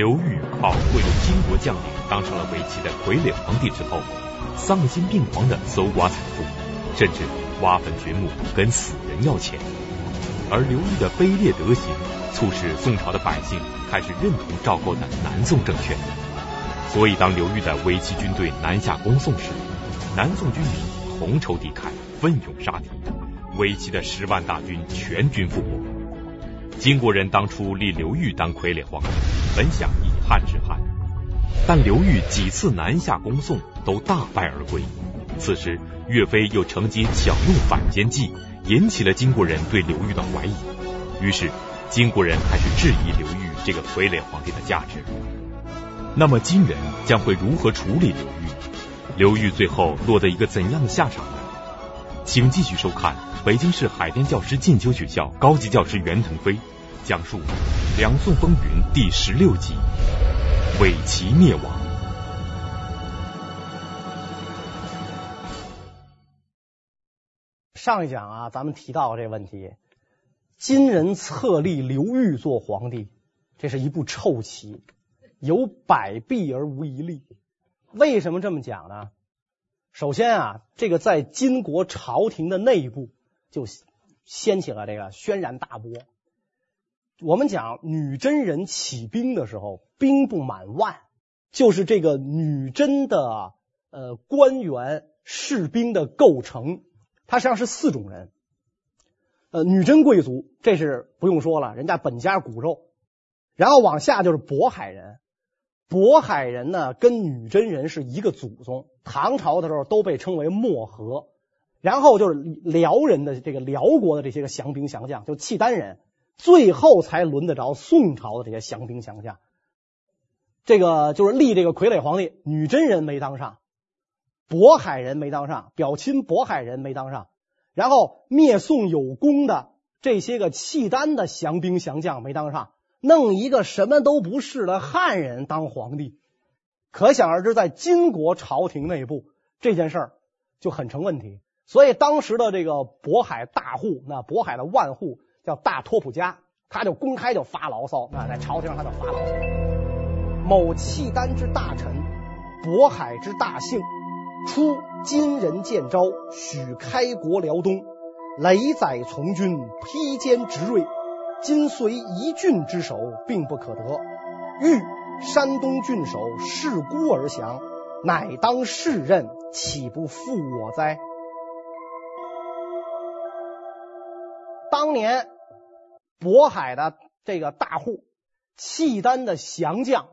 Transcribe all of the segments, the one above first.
刘裕保护了金国将领当上了围棋的傀儡皇帝之后，丧心病狂的搜刮财富，甚至挖坟掘墓，跟死人要钱。而刘裕的卑劣德行，促使宋朝的百姓开始认同赵构的南宋政权。所以，当刘裕的围棋军队南下攻宋时，南宋军民同仇敌忾，奋勇杀敌，围棋的十万大军全军覆没。金国人当初立刘裕当傀儡皇帝，本想以汉治汉，但刘裕几次南下攻宋都大败而归。此时，岳飞又乘机巧用反间计，引起了金国人对刘裕的怀疑。于是，金国人开始质疑刘裕这个傀儡皇帝的价值。那么，金人将会如何处理刘裕？刘裕最后落得一个怎样的下场呢？请继续收看北京市海淀教师进修学校高级教师袁腾飞讲述《两宋风云》第十六集：伪齐灭亡。上一讲啊，咱们提到这个问题，金人册立刘裕做皇帝，这是一步臭棋，有百弊而无一利。为什么这么讲呢？首先啊，这个在金国朝廷的内部就掀起了这个轩然大波。我们讲女真人起兵的时候，兵不满万，就是这个女真的呃官员士兵的构成，它实际上是四种人。呃，女真贵族这是不用说了，人家本家骨肉，然后往下就是渤海人。渤海人呢，跟女真人是一个祖宗，唐朝的时候都被称为漠河。然后就是辽人的这个辽国的这些个降兵降将，就契丹人，最后才轮得着宋朝的这些降兵降将。这个就是立这个傀儡皇帝，女真人没当上，渤海人没当上，表亲渤海人没当上，然后灭宋有功的这些个契丹的降兵降将没当上。弄一个什么都不是的汉人当皇帝，可想而知，在金国朝廷内部这件事儿就很成问题。所以当时的这个渤海大户，那渤海的万户叫大托普迦，他就公开就发牢骚，那在朝廷上他就发牢骚：某契丹之大臣，渤海之大姓，出金人见招，许开国辽东，累载从军，披坚执锐。今虽一郡之守，并不可得。欲山东郡守视孤而降，乃当世任，岂不负我哉？当年渤海的这个大户，契丹的降将，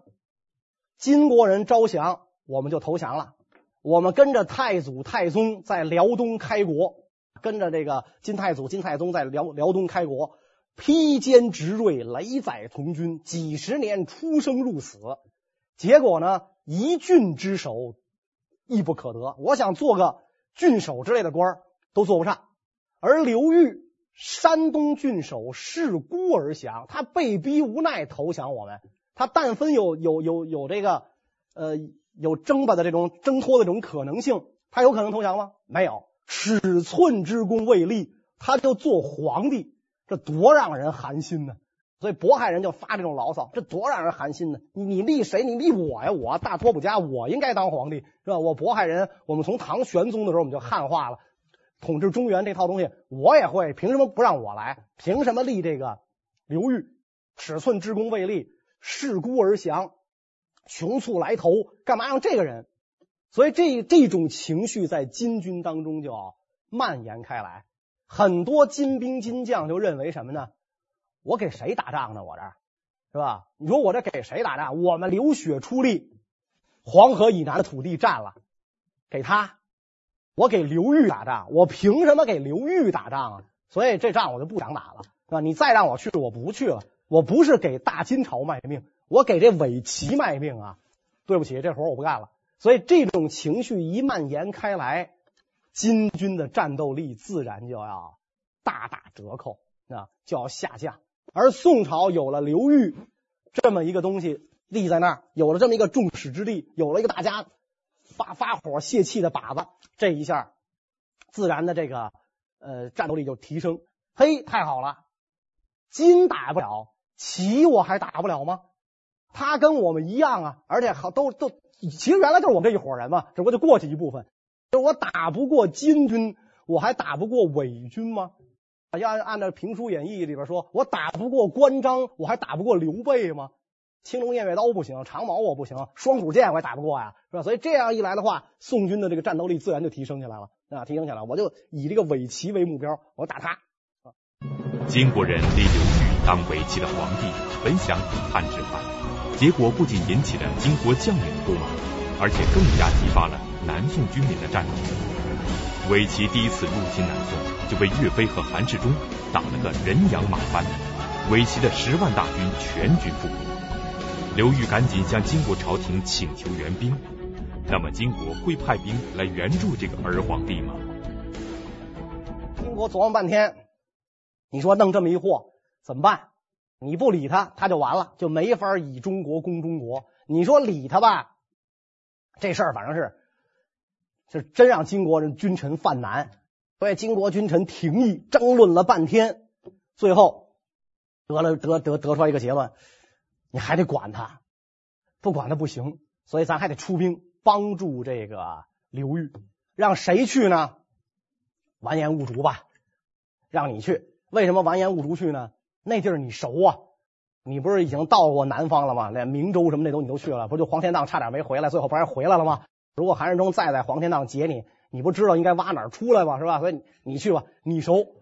金国人招降，我们就投降了。我们跟着太祖、太宗在辽东开国，跟着这个金太祖、金太宗在辽辽东开国。披坚执锐，雷载从军，几十年出生入死，结果呢，一郡之守亦不可得。我想做个郡守之类的官都做不上。而刘裕，山东郡守，恃孤而降，他被逼无奈投降我们。他但分有有有有这个呃有争霸的这种挣脱的这种可能性，他有可能投降吗？没有，尺寸之功未立，他就做皇帝。这多让人寒心呢！所以渤海人就发这种牢骚，这多让人寒心呢！你你立谁？你立我呀！我大托普迦，我应该当皇帝是吧？我渤海人，我们从唐玄宗的时候我们就汉化了，统治中原这套东西我也会，凭什么不让我来？凭什么立这个刘裕？尺寸之功未立，恃孤而降，穷促来投，干嘛让这个人？所以这这种情绪在金军当中就蔓延开来。很多金兵金将就认为什么呢？我给谁打仗呢？我这是吧？你说我这给谁打仗？我们流血出力，黄河以南的土地占了，给他。我给刘裕打仗，我凭什么给刘裕打仗啊？所以这仗我就不想打了，是吧？你再让我去，我不去了。我不是给大金朝卖命，我给这伪齐卖命啊！对不起，这活我不干了。所以这种情绪一蔓延开来。金军的战斗力自然就要大打折扣，啊，就要下降。而宋朝有了刘裕这么一个东西立在那儿，有了这么一个众矢之的，有了一个大家发发火泄气的靶子，这一下自然的这个呃战斗力就提升。嘿，太好了，金打不了，齐我还打不了吗？他跟我们一样啊，而且好都都，其实原来就是我们这一伙人嘛，只不过就过去一部分。就我打不过金军，我还打不过伪军吗？要按按照《评书演义》里边说，我打不过关张，我还打不过刘备吗？青龙偃月刀不行，长矛我不行，双股剑我也打不过呀，是吧？所以这样一来的话，宋军的这个战斗力自然就提升起来了啊，提升起来，我就以这个伪齐为目标，我打他。金国人立刘裕当伪齐的皇帝，本想以汉制汉，结果不仅引起了金国将领的不满，而且更加激发了南宋军民的战斗。伪齐第一次入侵南宋，就被岳飞和韩世忠打了个人仰马翻，伪齐的十万大军全军覆没。刘裕赶紧向金国朝廷请求援兵，那么金国会派兵来援助这个儿皇帝吗？金国琢磨半天，你说弄这么一货怎么办？你不理他，他就完了，就没法以中国攻中国。你说理他吧，这事儿反正是是真让金国人君臣犯难。所以金国君臣廷议争论了半天，最后得了得得得出来一个结论。你还得管他，不管他不行，所以咱还得出兵帮助这个刘裕。让谁去呢？完颜兀术吧，让你去。为什么完颜兀术去呢？那地儿你熟啊，你不是已经到过南方了吗？连明州什么那都你都去了，不就黄天荡差点没回来，最后不还回来了吗？如果韩世忠再在黄天荡劫你，你不知道应该挖哪儿出来吗？是吧？所以你去吧，你熟。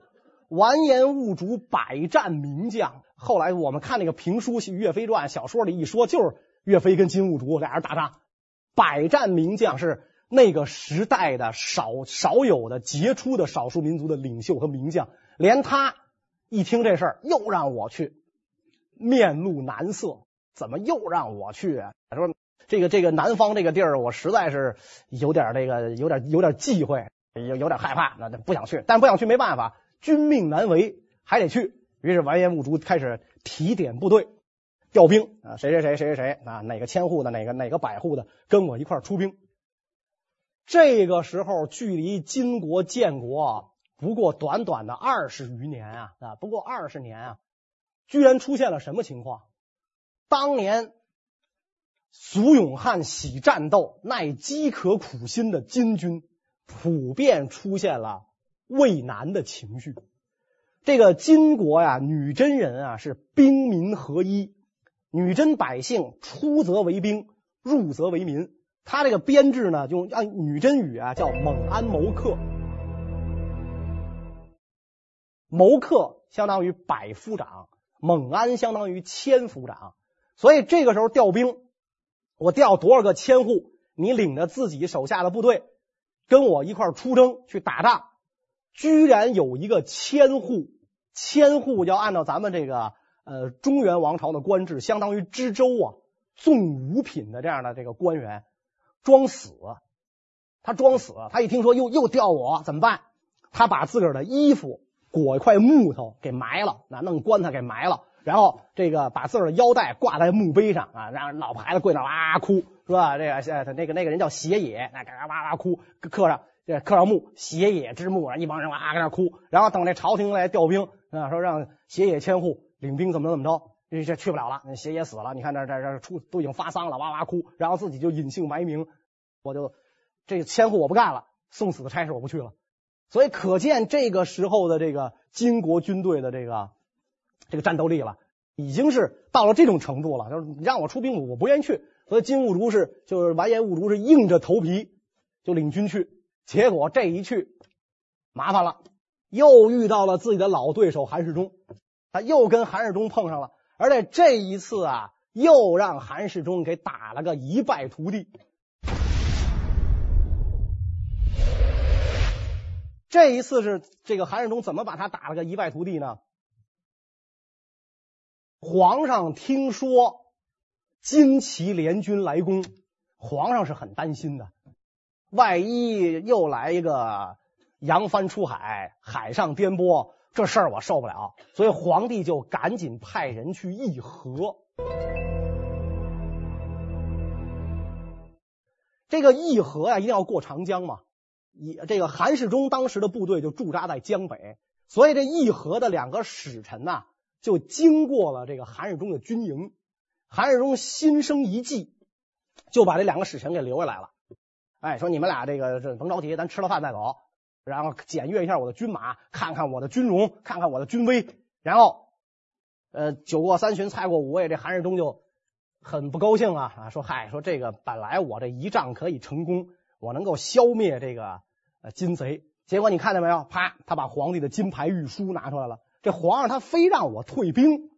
完颜兀术百战名将。后来我们看那个评书《岳飞传》小说里一说，就是岳飞跟金兀术俩人打仗，百战名将是那个时代的少少有的杰出的少数民族的领袖和名将。连他一听这事儿，又让我去，面露难色。怎么又让我去？他说这个这个南方这个地儿，我实在是有点这个有点有点忌讳，有有点害怕，那不想去。但不想去没办法，军命难违，还得去。于是完颜兀术开始提点部队，调兵啊，谁谁谁谁谁谁啊，哪个千户的，哪个哪个百户的，跟我一块出兵。这个时候，距离金国建国不过短短的二十余年啊啊，不过二十年啊，居然出现了什么情况？当年俗勇悍、喜战斗、耐饥渴苦心的金军，普遍出现了畏难的情绪。这个金国呀，女真人啊是兵民合一，女真百姓出则为兵，入则为民。他这个编制呢，就按女真语啊叫蒙安谋克，谋克相当于百夫长，蒙安相当于千夫长。所以这个时候调兵，我调多少个千户，你领着自己手下的部队跟我一块出征去打仗，居然有一个千户。千户要按照咱们这个呃中原王朝的官制，相当于知州啊，纵五品的这样的这个官员，装死。他装死，他一听说又又调我怎么办？他把自个儿的衣服裹一块木头给埋了，那弄棺材给埋了，然后这个把自个儿的腰带挂在墓碑上啊，让老婆孩子跪那哇哇哭，是吧？这个呃那个那个人叫协野，那嘎嘎哇哇哭，刻上这刻上墓，协野之墓，一帮人哇跟那哭，然后等这朝廷来调兵。啊，说让协野千户领兵怎么怎么着，这这去不了了。那协野死了，你看这这这出都已经发丧了，哇哇哭，然后自己就隐姓埋名，我就这千户我不干了，送死的差事我不去了。所以可见这个时候的这个金国军队的这个这个战斗力了，已经是到了这种程度了。就是你让我出兵，我不愿意去。所以金兀术是就是完颜兀术是硬着头皮就领军去，结果这一去麻烦了。又遇到了自己的老对手韩世忠，他又跟韩世忠碰上了，而且这一次啊，又让韩世忠给打了个一败涂地。这一次是这个韩世忠怎么把他打了个一败涂地呢？皇上听说金齐联军来攻，皇上是很担心的，万一又来一个。扬帆出海，海上颠簸，这事儿我受不了，所以皇帝就赶紧派人去议和。这个议和呀，一定要过长江嘛。以这个韩世忠当时的部队就驻扎在江北，所以这议和的两个使臣呐，就经过了这个韩世忠的军营。韩世忠心生一计，就把这两个使臣给留下来了。哎，说你们俩这个这甭着急，咱吃了饭再走，然后检阅一下我的军马，看看我的军容，看看我的军威。然后，呃，酒过三巡，菜过五味，这韩世忠就很不高兴啊啊，说嗨，说这个本来我这一仗可以成功，我能够消灭这个呃金贼，结果你看见没有？啪，他把皇帝的金牌御书拿出来了。这皇上他非让我退兵，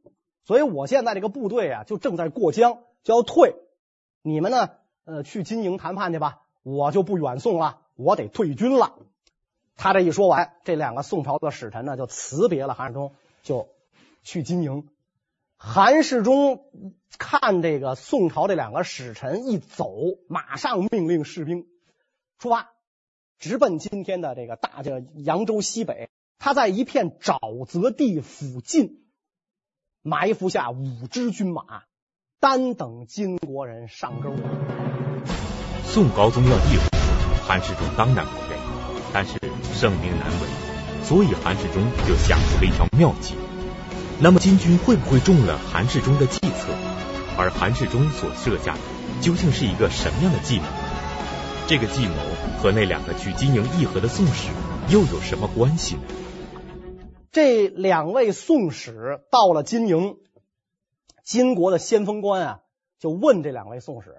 所以我现在这个部队啊，就正在过江，就要退。你们呢，呃，去金营谈判去吧，我就不远送了，我得退军了。他这一说完，这两个宋朝的使臣呢，就辞别了韩世忠，就去金营。韩世忠看这个宋朝这两个使臣一走，马上命令士兵出发，直奔今天的这个大这扬州西北。他在一片沼泽地附近埋伏下五支军马，单等金国人上钩。宋高宗要议，韩世忠当然不，但是圣明难违，所以韩世忠就想出了一条妙计。那么金军会不会中了韩世忠的计策？而韩世忠所设下的究竟是一个什么样的计谋？这个计谋和那两个去金营议和的宋使又有什么关系呢？这两位宋使到了金营，金国的先锋官啊，就问这两位宋使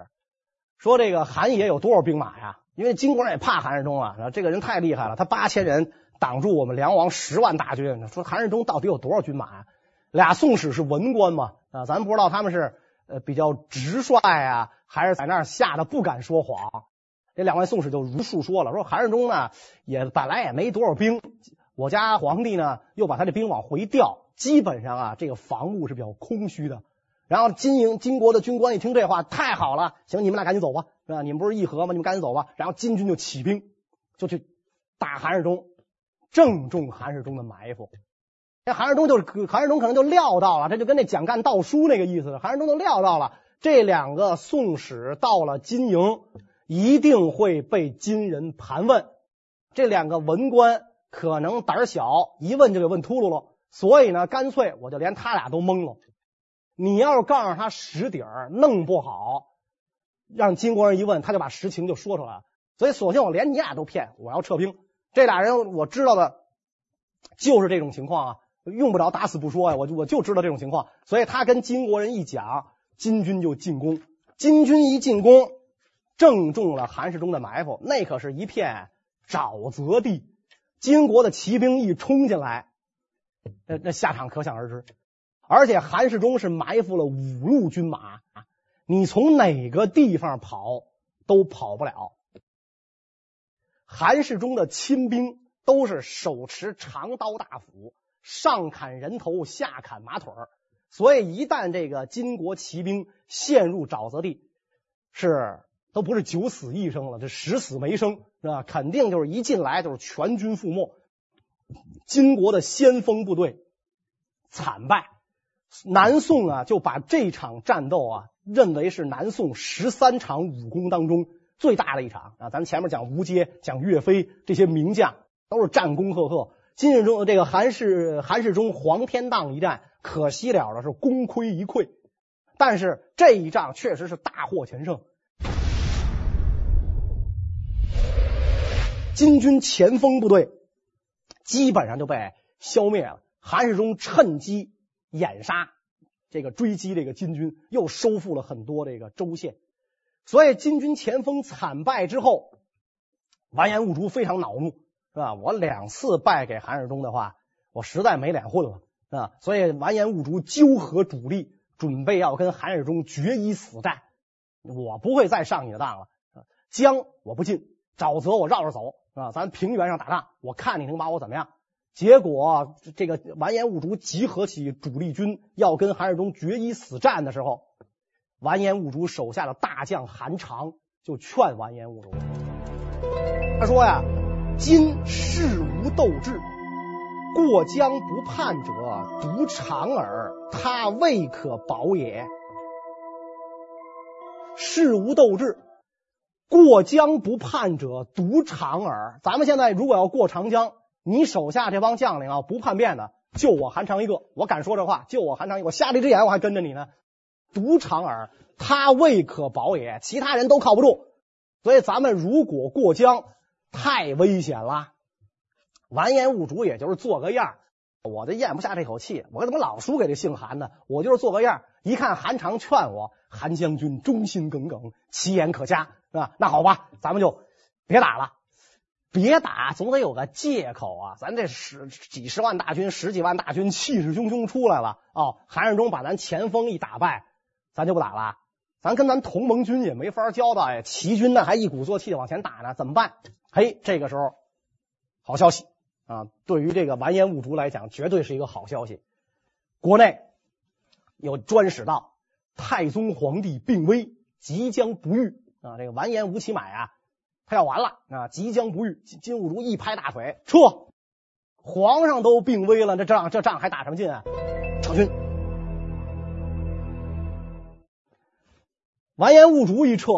说：“这个韩爷有多少兵马呀？因为金国也怕韩世忠啊，这个人太厉害了，他八千人挡住我们梁王十万大军。说韩世忠到底有多少军马呀？”俩宋史是文官嘛，啊，咱不知道他们是呃比较直率啊，还是在那儿吓得不敢说谎。这两位宋史就如数说了，说韩世忠呢也本来也没多少兵。我家皇帝呢，又把他的兵往回调，基本上啊，这个防务是比较空虚的。然后金营金国的军官一听这话，太好了，行，你们俩赶紧走吧，是吧？你们不是议和吗？你们赶紧走吧。然后金军就起兵，就去打韩世忠，正中韩世忠的埋伏。这韩世忠就是韩世忠，可能就料到了，这就跟那蒋干盗书那个意思。韩世忠都料到了，这两个宋使到了金营，一定会被金人盘问。这两个文官。可能胆小，一问就给问秃噜了，所以呢，干脆我就连他俩都蒙了。你要是告诉他实底儿，弄不好，让金国人一问，他就把实情就说出来了。所以，索性我连你俩都骗，我要撤兵。这俩人我知道的，就是这种情况啊，用不着打死不说呀，我就我就知道这种情况。所以他跟金国人一讲，金军就进攻。金军一进攻，正中了韩世忠的埋伏，那可是一片沼泽地。金国的骑兵一冲进来，那那下场可想而知。而且韩世忠是埋伏了五路军马，你从哪个地方跑都跑不了。韩世忠的亲兵都是手持长刀大斧，上砍人头，下砍马腿，所以一旦这个金国骑兵陷入沼泽地，是。都不是九死一生了，这十死没生是吧？肯定就是一进来就是全军覆没。金国的先锋部队惨败，南宋啊就把这场战斗啊认为是南宋十三场武功当中最大的一场啊。咱们前面讲吴阶、讲岳飞这些名将都是战功赫赫，金世忠这个韩世韩世忠黄天荡一战，可惜了的是功亏一篑。但是这一仗确实是大获全胜。金军前锋部队基本上就被消灭了，韩世忠趁机掩杀，这个追击这个金军，又收复了很多这个州县。所以金军前锋惨败之后，完颜兀术非常恼怒，是吧？我两次败给韩世忠的话，我实在没脸混了，啊！所以完颜兀术纠合主力，准备要跟韩世忠决一死战。我不会再上你的当了，江我不进，沼泽我绕着走。啊，咱平原上打仗，我看你能把我怎么样？结果这个完颜兀术集合起主力军，要跟韩世忠决一死战的时候，完颜兀术手下的大将韩长就劝完颜兀术，他说呀：“今事无斗志，过江不叛者，独长耳，他未可保也。事无斗志。”过江不叛者，独长耳。咱们现在如果要过长江，你手下这帮将领啊，不叛变的，就我韩长一个。我敢说这话，就我韩长一个，我瞎了一只眼，我还跟着你呢。独长耳，他未可保也。其他人都靠不住，所以咱们如果过江，太危险了。完颜兀术也就是做个样，我就咽不下这口气，我怎么老输给这姓韩呢？我就是做个样，一看韩常劝我，韩将军忠心耿耿，其言可嘉，是吧？那好吧，咱们就别打了。别打，总得有个借口啊！咱这十几十万大军，十几万大军，气势汹汹出来了哦。韩世忠把咱前锋一打败，咱就不打了。咱跟咱同盟军也没法交代呀。齐军呢还一鼓作气的往前打呢，怎么办？嘿，这个时候好消息啊！对于这个完颜兀术来讲，绝对是一个好消息。国内有专使道，太宗皇帝病危，即将不愈啊！这个完颜吴乞买啊。他要完了啊！即将不愈，金兀术一拍大腿，撤！皇上都病危了，这仗这仗还打什么劲啊？撤军！完颜兀术一撤，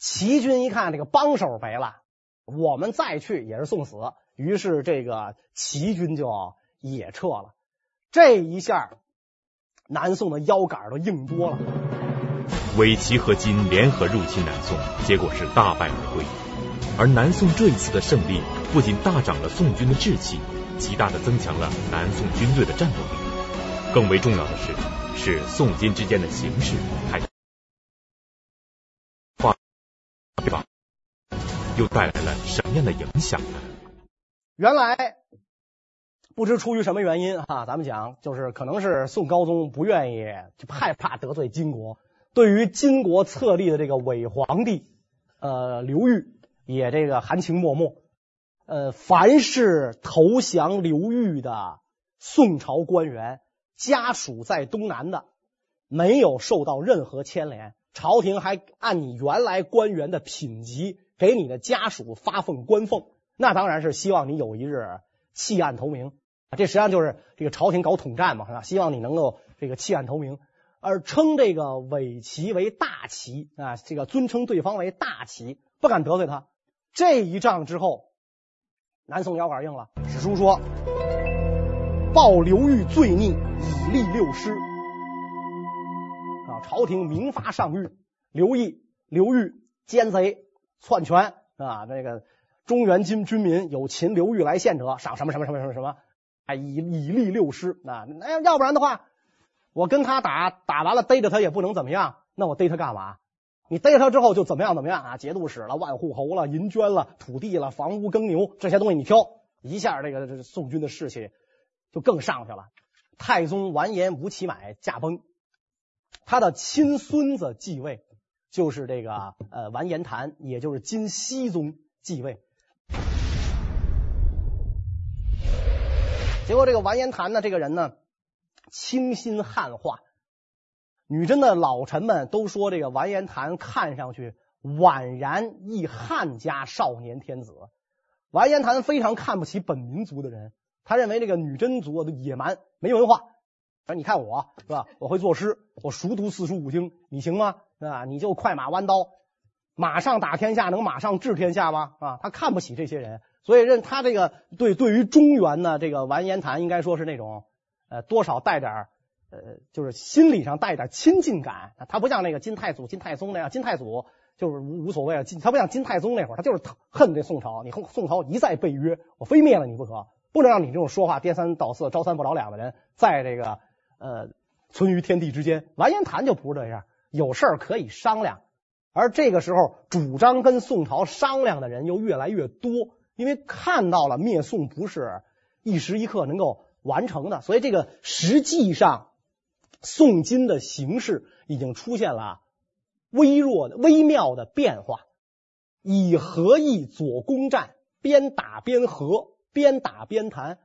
齐军一看这个帮手没了，我们再去也是送死。于是这个齐军就也撤了。这一下，南宋的腰杆都硬多了。伪齐和金联合入侵南宋，结果是大败而归。而南宋这一次的胜利，不仅大涨了宋军的志气，极大的增强了南宋军队的战斗力。更为重要的是，是宋金之间的形势开始化，又带来了什么样的影响呢？原来不知出于什么原因哈，咱们讲就是可能是宋高宗不愿意，就害怕得罪金国。对于金国册立的这个伪皇帝，呃，刘裕也这个含情脉脉。呃，凡是投降刘裕的宋朝官员，家属在东南的，没有受到任何牵连，朝廷还按你原来官员的品级给你的家属发放官俸。那当然是希望你有一日弃暗投明。这实际上就是这个朝廷搞统战嘛，是吧？希望你能够这个弃暗投明。而称这个伪齐为大齐啊，这个尊称对方为大齐，不敢得罪他。这一仗之后，南宋腰杆硬了。史书说：“报刘裕罪逆，以立六师。”啊，朝廷明发上谕，刘毅、刘裕奸贼篡权啊，那个中原军军民有擒刘裕来献者，赏什么什么什么什么什么，哎，以以立六师啊，那要不然的话。我跟他打，打完了逮着他也不能怎么样，那我逮他干嘛？你逮他之后就怎么样怎么样啊？节度使了、万户侯了、银绢了、土地了、房屋耕牛这些东西你挑，一下这个这宋军的士气就更上去了。太宗完颜吴乞买驾崩，他的亲孙子继位，就是这个呃完颜谭，也就是金熙宗继位。结果这个完颜谭呢，这个人呢。清新汉化，女真的老臣们都说这个完颜谭看上去宛然一汉家少年天子。完颜谭非常看不起本民族的人，他认为这个女真族的野蛮没文化。说你看我是吧？我会作诗，我熟读四书五经，你行吗？啊，你就快马弯刀，马上打天下，能马上治天下吗？啊，他看不起这些人，所以认他这个对对于中原呢，这个完颜谭应该说是那种。多少带点呃，就是心理上带点亲近感。他不像那个金太祖、金太宗那样，金太祖就是无无所谓了。他不像金太宗那会儿，他就是恨这宋朝。你宋朝一再背约，我非灭了你不可，不能让你这种说话颠三倒四、招三不着两的人在这个呃存于天地之间。完颜谈就不是这样，有事儿可以商量。而这个时候，主张跟宋朝商量的人又越来越多，因为看到了灭宋不是一时一刻能够。完成的，所以这个实际上，宋金的形势已经出现了微弱的、微妙的变化。以和议左攻战，边打边和，边打边谈。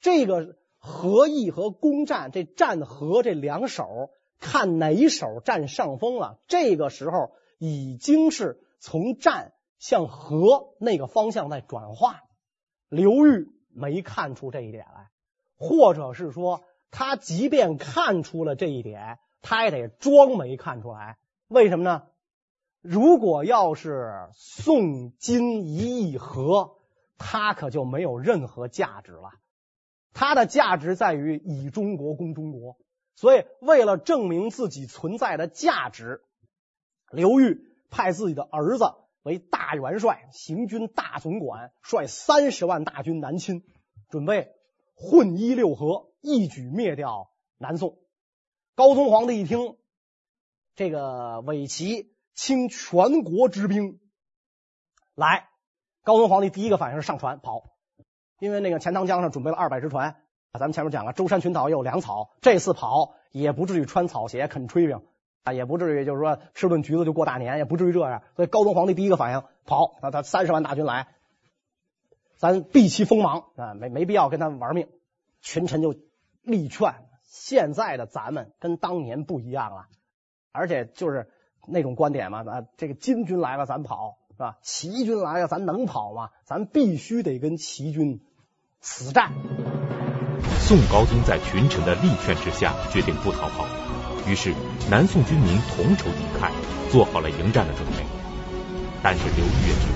这个和议和攻战，这战和这两手，看哪一手占上风了。这个时候已经是从战向和那个方向在转化。刘裕没看出这一点来。或者是说，他即便看出了这一点，他也得装没看出来。为什么呢？如果要是宋金一议和，他可就没有任何价值了。他的价值在于以中国攻中国。所以为了证明自己存在的价值，刘裕派自己的儿子为大元帅，行军大总管，率三十万大军南侵，准备混一六合，一举灭掉南宋。高宗皇帝一听，这个伪齐倾全国之兵来，高宗皇帝第一个反应是上船跑，因为那个钱塘江上准备了二百只船。咱们前面讲了，舟山群岛也有粮草，这次跑也不至于穿草鞋啃炊饼啊，也不至于就是说吃顿橘子就过大年，也不至于这样。所以高宗皇帝第一个反应跑，他他三十万大军来，咱避其锋芒啊，没没必要跟他们玩命。群臣就力劝。现在的咱们跟当年不一样了，而且就是那种观点嘛，啊，这个金军来了咱跑是吧？齐军来了咱能跑吗？咱必须得跟齐军死战。宋高宗在群臣的力劝之下，决定不逃跑。于是南宋军民同仇敌忾，做好了迎战的准备。但是刘裕也知道，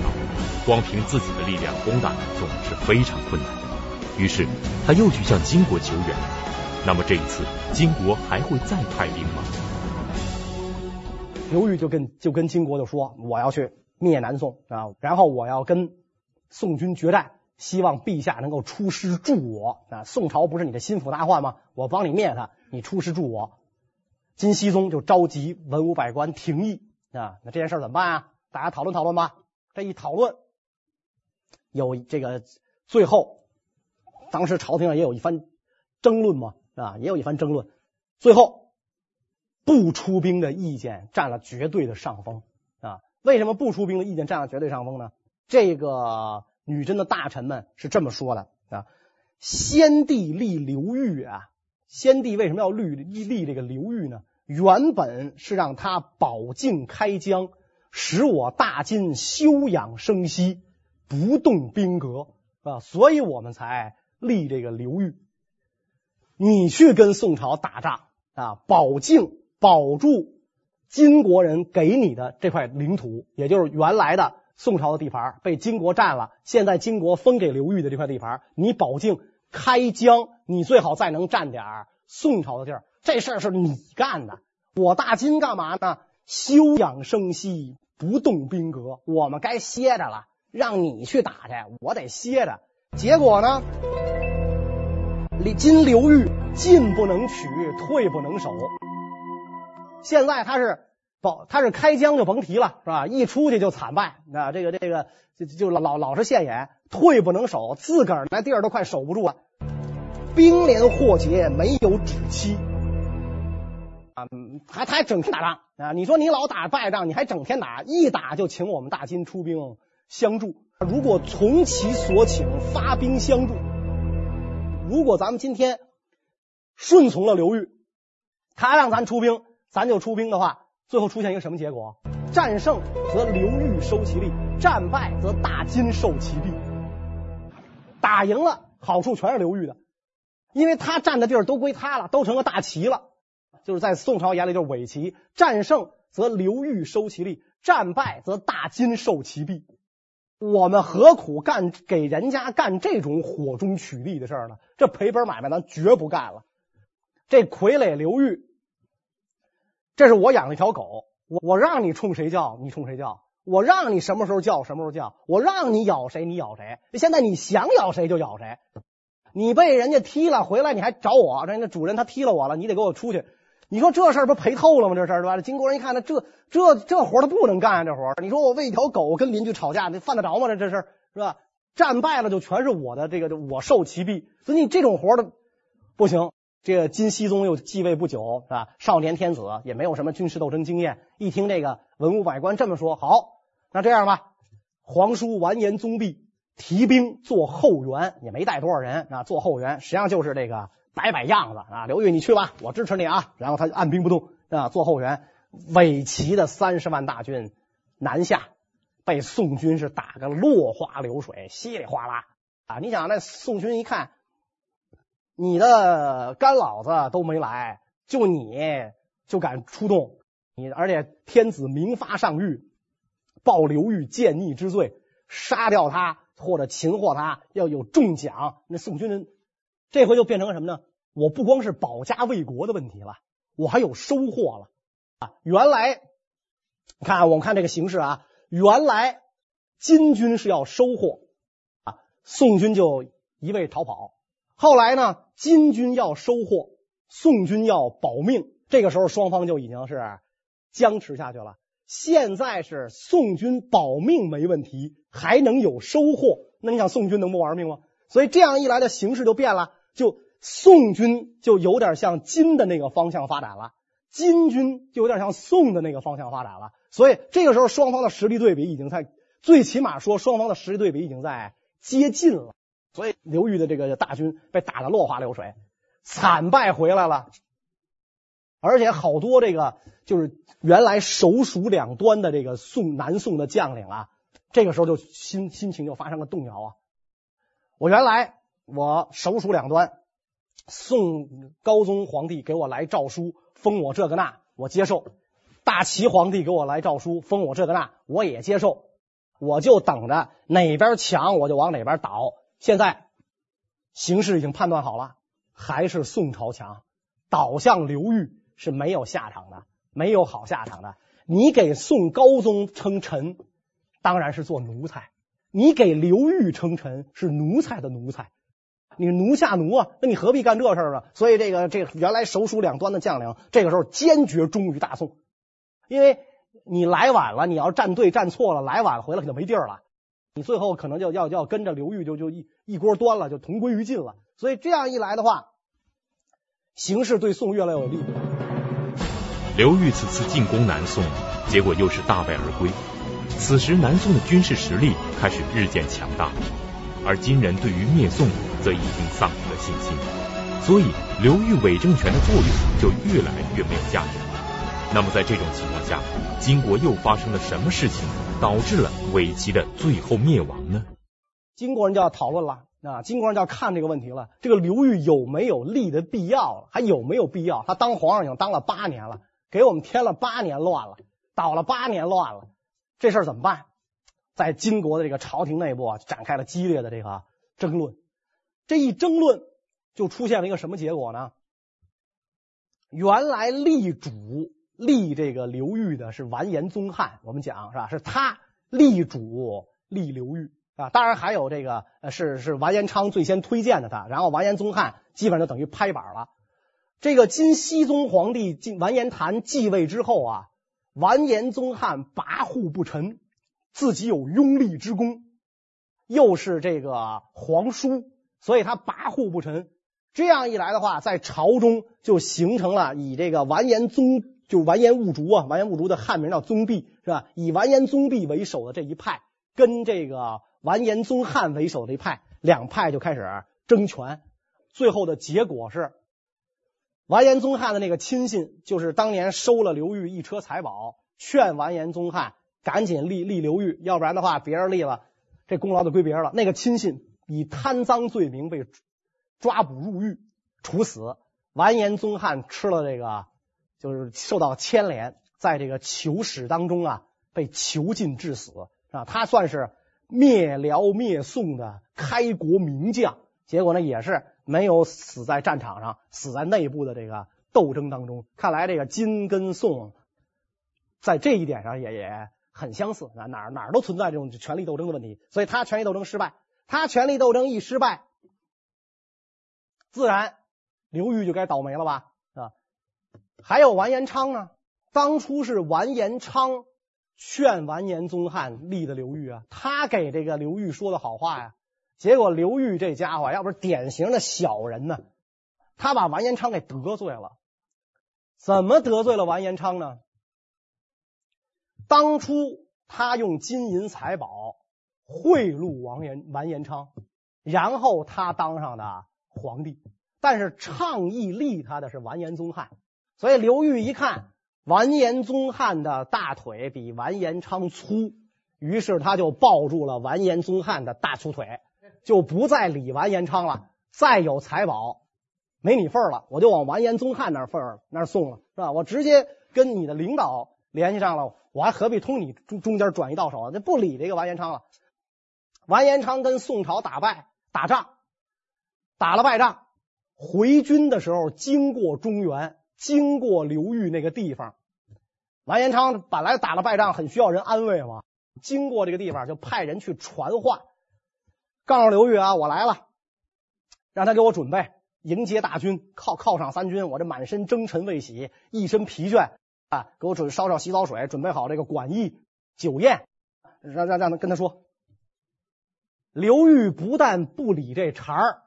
光凭自己的力量攻打南宋是非常困难的。于是他又去向金国求援。那么这一次，金国还会再派兵吗？刘裕就跟就跟金国就说：“我要去灭南宋啊，然后我要跟宋军决战，希望陛下能够出师助我啊！宋朝不是你的心腹大患吗？我帮你灭他，你出师助我。”金熙宗就召集文武百官廷议啊，那这件事怎么办啊？大家讨论讨论吧。这一讨论，有这个最后，当时朝廷上也有一番争论嘛。啊，也有一番争论，最后不出兵的意见占了绝对的上风啊！为什么不出兵的意见占了绝对上风呢？这个女真的大臣们是这么说的啊：先帝立刘裕啊，先帝为什么要立立这个刘裕呢？原本是让他保境开疆，使我大金休养生息，不动兵革啊，所以我们才立这个刘裕。你去跟宋朝打仗啊，保境保住金国人给你的这块领土，也就是原来的宋朝的地盘，被金国占了。现在金国分给刘裕的这块地盘，你保境开疆，你最好再能占点宋朝的地儿。这事儿是你干的，我大金干嘛呢？休养生息，不动兵革。我们该歇着了，让你去打去，我得歇着。结果呢？金刘裕进不能取，退不能守。现在他是保，他是开疆就甭提了，是吧？一出去就惨败，啊，这个这个就就老老老是现眼，退不能守，自个儿那地儿都快守不住了。兵连祸结，没有止期啊，还他还整天打仗啊！你说你老打败仗，你还整天打，一打就请我们大金出兵相助。如果从其所请，发兵相助。如果咱们今天顺从了刘裕，他让咱出兵，咱就出兵的话，最后出现一个什么结果？战胜则刘裕收其利，战败则大金受其弊。打赢了，好处全是刘裕的，因为他占的地儿都归他了，都成个大旗了。就是在宋朝眼里就是伪旗。战胜则刘裕收其利，战败则大金受其弊。我们何苦干给人家干这种火中取栗的事儿呢？这赔本买卖咱绝不干了。这傀儡刘裕，这是我养了一条狗，我我让你冲谁叫你冲谁叫，我让你什么时候叫什么时候叫，我让你咬谁你咬谁。现在你想咬谁就咬谁，你被人家踢了回来你还找我，人家主人他踢了我了，你得给我出去。你说这事儿不赔透了吗？这事儿是吧？金国人一看，那这这这活儿他不能干啊！这活儿，你说我为一条狗跟邻居吵架，那犯得着吗？这这事儿是吧？战败了就全是我的，这个我受其弊。所以你这种活儿的不行。这个金熙宗又继位不久，是吧？少年天子也没有什么军事斗争经验。一听这个文武百官这么说，好，那这样吧，皇叔完颜宗弼提兵做后援，也没带多少人啊，做后援，实际上就是这个。摆摆样子啊，刘裕你去吧，我支持你啊。然后他按兵不动啊，做后援。伪齐的三十万大军南下，被宋军是打个落花流水，稀里哗啦啊！你想那宋军一看，你的干老子都没来，就你就敢出动，你而且天子明发上谕，报刘裕僭逆之罪，杀掉他或者擒获他要有重奖。那宋军。这回就变成了什么呢？我不光是保家卫国的问题了，我还有收获了啊！原来你看，我们看这个形势啊，原来金军是要收获啊，宋军就一味逃跑。后来呢，金军要收获，宋军要保命。这个时候双方就已经是僵持下去了。现在是宋军保命没问题，还能有收获，那你想宋军能不玩命吗？所以这样一来的形势就变了，就宋军就有点向金的那个方向发展了，金军就有点向宋的那个方向发展了。所以这个时候双方的实力对比已经在，最起码说双方的实力对比已经在接近了。所以刘裕的这个大军被打得落花流水，惨败回来了。而且好多这个就是原来首鼠两端的这个宋南宋的将领啊，这个时候就心心情就发生了动摇啊。我原来我首鼠两端，宋高宗皇帝给我来诏书封我这个那，我接受；大齐皇帝给我来诏书封我这个那，我也接受。我就等着哪边强我就往哪边倒。现在形势已经判断好了，还是宋朝强，倒向刘裕。是没有下场的，没有好下场的。你给宋高宗称臣，当然是做奴才；你给刘裕称臣，是奴才的奴才。你奴下奴啊，那你何必干这事儿呢？所以这个这原来首鼠两端的将领，这个时候坚决忠于大宋，因为你来晚了，你要站队站错了，来晚了回来可就没地儿了。你最后可能就要要跟着刘裕就就一一锅端了，就同归于尽了。所以这样一来的话，形势对宋越来越有利。刘裕此次进攻南宋，结果又是大败而归。此时南宋的军事实力开始日渐强大，而金人对于灭宋则已经丧失了信心，所以刘裕伪政权的作用就越来越没有价值。那么在这种情况下，金国又发生了什么事情，导致了伪齐的最后灭亡呢？金国人就要讨论了啊！金国人就要看这个问题了：这个刘裕有没有立的必要？还有没有必要？他当皇上已经当了八年了。给我们添了八年乱了，捣了八年乱了，这事儿怎么办？在金国的这个朝廷内部啊，展开了激烈的这个争论。这一争论，就出现了一个什么结果呢？原来立主立这个刘裕的是完颜宗翰，我们讲是吧？是他立主立刘裕啊。当然还有这个是是完颜昌最先推荐的他，然后完颜宗翰基本上就等于拍板了。这个金熙宗皇帝进完颜谭继位之后啊，完颜宗翰跋扈不臣，自己有拥立之功，又是这个皇叔，所以他跋扈不臣。这样一来的话，在朝中就形成了以这个完颜宗就完颜兀术啊，完颜兀术的汉名叫宗弼是吧？以完颜宗弼为首的这一派，跟这个完颜宗翰为首的一派，两派就开始争权。最后的结果是。完颜宗翰的那个亲信，就是当年收了刘裕一车财宝，劝完颜宗翰赶紧立立刘裕，要不然的话别人立了，这功劳就归别人了。那个亲信以贪赃罪名被抓捕入狱，处死。完颜宗翰吃了这个，就是受到牵连，在这个囚室当中啊，被囚禁致死啊。他算是灭辽灭宋的开国名将，结果呢也是。没有死在战场上，死在内部的这个斗争当中。看来这个金跟宋在这一点上也也很相似啊，哪哪都存在这种权力斗争的问题。所以他权力斗争失败，他权力斗争一失败，自然刘裕就该倒霉了吧？啊，还有完颜昌呢，当初是完颜昌劝完颜宗翰立的刘裕啊，他给这个刘裕说的好话呀。结果刘裕这家伙要不是典型的小人呢，他把完颜昌给得罪了。怎么得罪了完颜昌呢？当初他用金银财宝贿赂完颜完颜昌，然后他当上的皇帝。但是倡议立他的是完颜宗翰，所以刘裕一看完颜宗翰的大腿比完颜昌粗，于是他就抱住了完颜宗翰的大粗腿。就不再理完颜昌了，再有财宝没你份儿了，我就往完颜宗翰那份儿那儿送了，是吧？我直接跟你的领导联系上了，我还何必通你中中间转移到手啊？就不理这个完颜昌了。完颜昌跟宋朝打败打仗，打了败仗，回军的时候经过中原，经过刘裕那个地方，完颜昌本来打了败仗，很需要人安慰嘛。经过这个地方，就派人去传话，告诉刘裕啊，我来了，让他给我准备迎接大军，犒犒赏三军。我这满身征尘未洗，一身疲倦啊，给我准烧烧洗澡水，准备好这个馆驿酒宴，让让让他跟他说。刘裕不但不理这茬儿，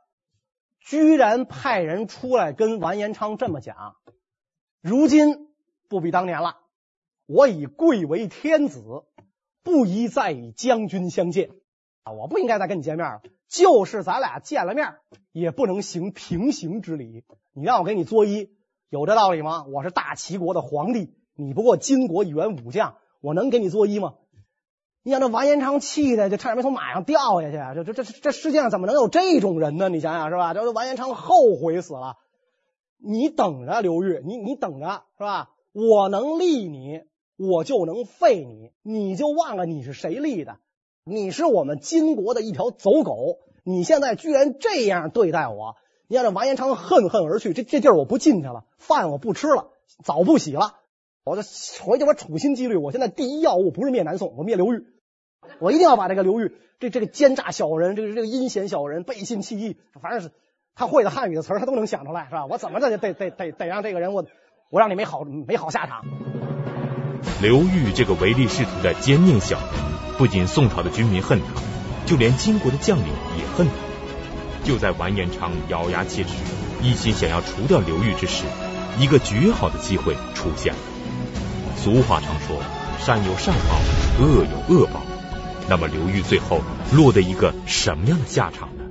居然派人出来跟完颜昌这么讲：如今不比当年了，我已贵为天子。不宜再与将军相见啊！我不应该再跟你见面了。就是咱俩见了面，也不能行平行之礼。你让我给你作揖，有这道理吗？我是大齐国的皇帝，你不过金国一员武将，我能给你作揖吗？你想这完颜昌气的就差点没从马上掉下去。这这这这世界上怎么能有这种人呢？你想想是吧？这完颜昌后悔死了。你等着，刘裕，你你等着是吧？我能立你。我就能废你，你就忘了你是谁立的？你是我们金国的一条走狗，你现在居然这样对待我！你看这完颜昌恨恨而去，这这地儿我不进去了，饭我不吃了，澡不洗了，我这回去我处心积虑，我现在第一要务不是灭南宋，我灭刘裕，我一定要把这个刘裕这这个奸诈小人，这个这个阴险小人，背信弃义，反正是他会的汉语的词，他都能想出来，是吧？我怎么着就得得得得让这个人我我让你没好没好下场。刘裕这个唯利是图的奸佞小人，不仅宋朝的军民恨他，就连金国的将领也恨他。就在完颜昌咬牙切齿，一心想要除掉刘裕之时，一个绝好的机会出现了。俗话常说，善有善报，恶有恶报。那么刘裕最后落得一个什么样的下场呢？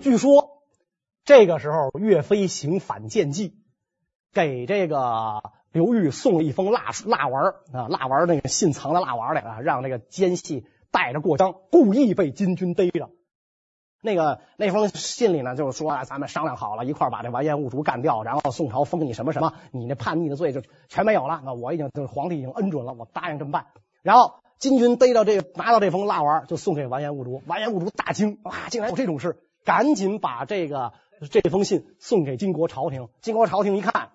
据说这个时候岳飞行反间计，给这个。刘裕送了一封蜡蜡丸啊，蜡丸那个信藏在蜡丸里啊，让这个奸细带着过江，故意被金军逮着。那个那封信里呢，就是说啊，咱们商量好了，一块把这完颜兀术干掉，然后宋朝封你什么什么，你那叛逆的罪就全没有了。那我已经就是皇帝已经恩准了，我答应这么办。然后金军逮到这个，拿到这封蜡丸，就送给完颜兀术。完颜兀术大惊啊，竟然有这种事，赶紧把这个这封信送给金国朝廷。金国朝廷一看。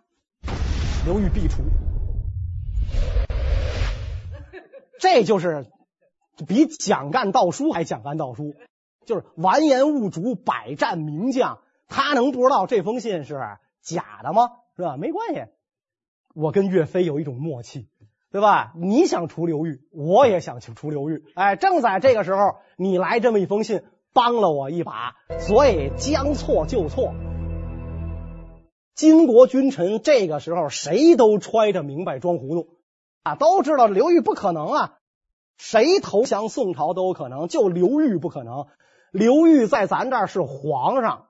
刘裕必除，这就是比蒋干盗书还蒋干盗书，就是完颜兀术百战名将，他能不知道这封信是假的吗？是吧？没关系，我跟岳飞有一种默契，对吧？你想除刘裕，我也想去除刘裕。哎，正在这个时候，你来这么一封信，帮了我一把，所以将错就错。金国君臣这个时候谁都揣着明白装糊涂啊，都知道刘裕不可能啊，谁投降宋朝都有可能，就刘裕不可能。刘裕在咱这儿是皇上，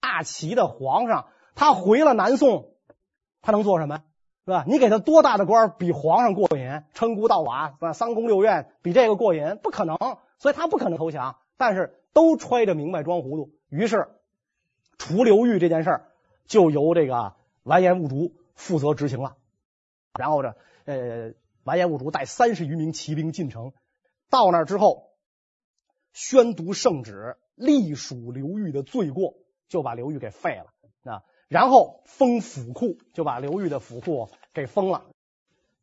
大齐的皇上，他回了南宋，他能做什么？是吧？你给他多大的官比皇上过瘾？称孤道寡，三宫六院比这个过瘾？不可能，所以他不可能投降。但是都揣着明白装糊涂，于是除刘裕这件事儿。就由这个完颜兀术负责执行了，然后呢，呃，完颜兀术带三十余名骑兵进城，到那之后，宣读圣旨，隶属刘裕的罪过，就把刘裕给废了啊，然后封府库，就把刘裕的府库给封了。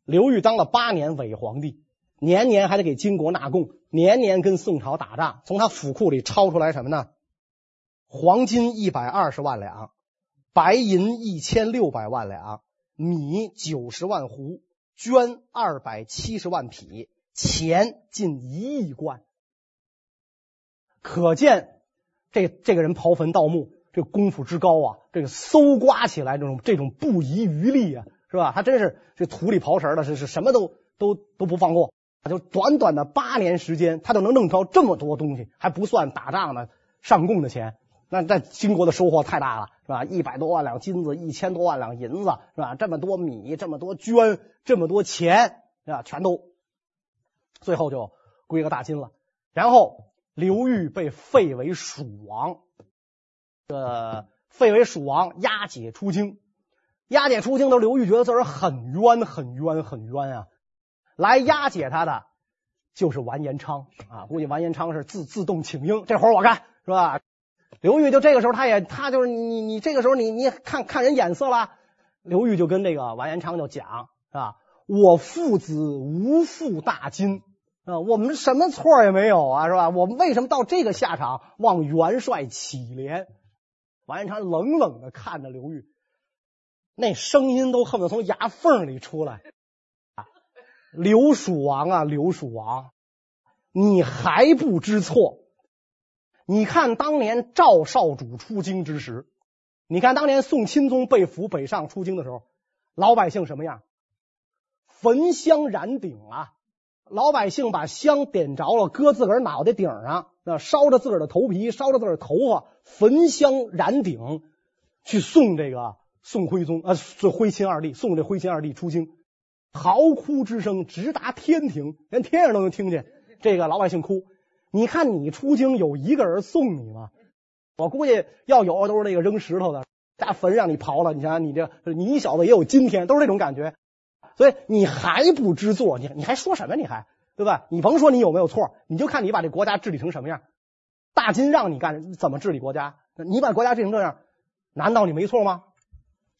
刘裕当了八年伪皇帝，年年还得给金国纳贡，年年跟宋朝打仗，从他府库里抄出来什么呢？黄金一百二十万两。白银一千六百万两，米九十万斛，绢二百七十万匹，钱近一亿贯。可见这这个人刨坟盗墓，这功夫之高啊！这个搜刮起来这种这种不遗余力啊，是吧？他真是这土里刨食的，是是什么都都都不放过。就短短的八年时间，他就能弄到这么多东西，还不算打仗的上贡的钱。那在金国的收获太大了，是吧？一百多万两金子，一千多万两银子，是吧？这么多米，这么多绢，这么多钱，是吧？全都最后就归个大金了。然后刘裕被废为蜀王，呃，废为蜀王，押解出京。押解出京的刘裕觉得自个儿很冤，很冤，很冤啊！来押解他的就是完颜昌啊，估计完颜昌是自自动请缨，这活我干，是吧？刘裕就这个时候，他也他就是你你这个时候你你看看人眼色了。刘裕就跟这个完颜昌就讲啊，我父子无负大金啊，我们什么错也没有啊，是吧？我们为什么到这个下场？望元帅启怜。完颜昌冷冷的看着刘裕，那声音都恨不得从牙缝里出来。刘蜀王啊，刘蜀王，你还不知错？你看当年赵少主出京之时，你看当年宋钦宗被俘北上出京的时候，老百姓什么样？焚香燃顶啊！老百姓把香点着了，搁自个儿脑袋顶上，那烧着自个儿的头皮，烧着自个儿头发，焚香燃顶，去送这个宋徽宗啊，这徽钦二帝，送这徽钦二帝出京，嚎哭之声直达天庭，连天上都能听见这个老百姓哭。你看你出京有一个人送你吗？我估计要有都是那个扔石头的，大坟让你刨了。你想想你这，你小子也有今天，都是这种感觉。所以你还不知错，你你还说什么？你还对吧？你甭说你有没有错，你就看你把这国家治理成什么样。大金让你干，怎么治理国家？你把国家治成这样，难道你没错吗？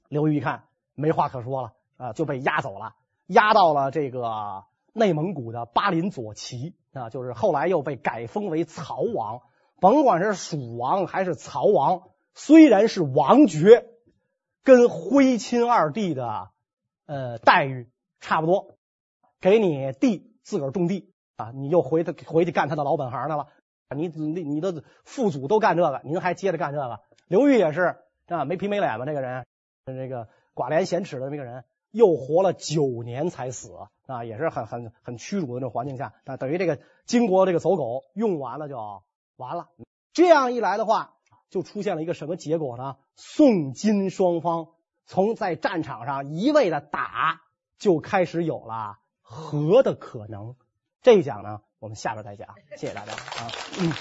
刘裕一看没话可说了啊，就被押走了，押到了这个内蒙古的巴林左旗。啊，就是后来又被改封为曹王，甭管是蜀王还是曹王，虽然是王爵，跟徽钦二帝的呃待遇差不多，给你地自个儿种地啊，你又回他回去干他的老本行去了，你你你的父祖都干这个，您还接着干这个。刘裕也是啊，没皮没脸吧，这个人，这个寡廉鲜耻的这个人。又活了九年才死啊，也是很很很屈辱的那种环境下啊，等于这个金国这个走狗用完了就完了。这样一来的话，就出现了一个什么结果呢？宋金双方从在战场上一味的打，就开始有了和的可能。这一讲呢，我们下边再讲。谢谢大家啊，嗯。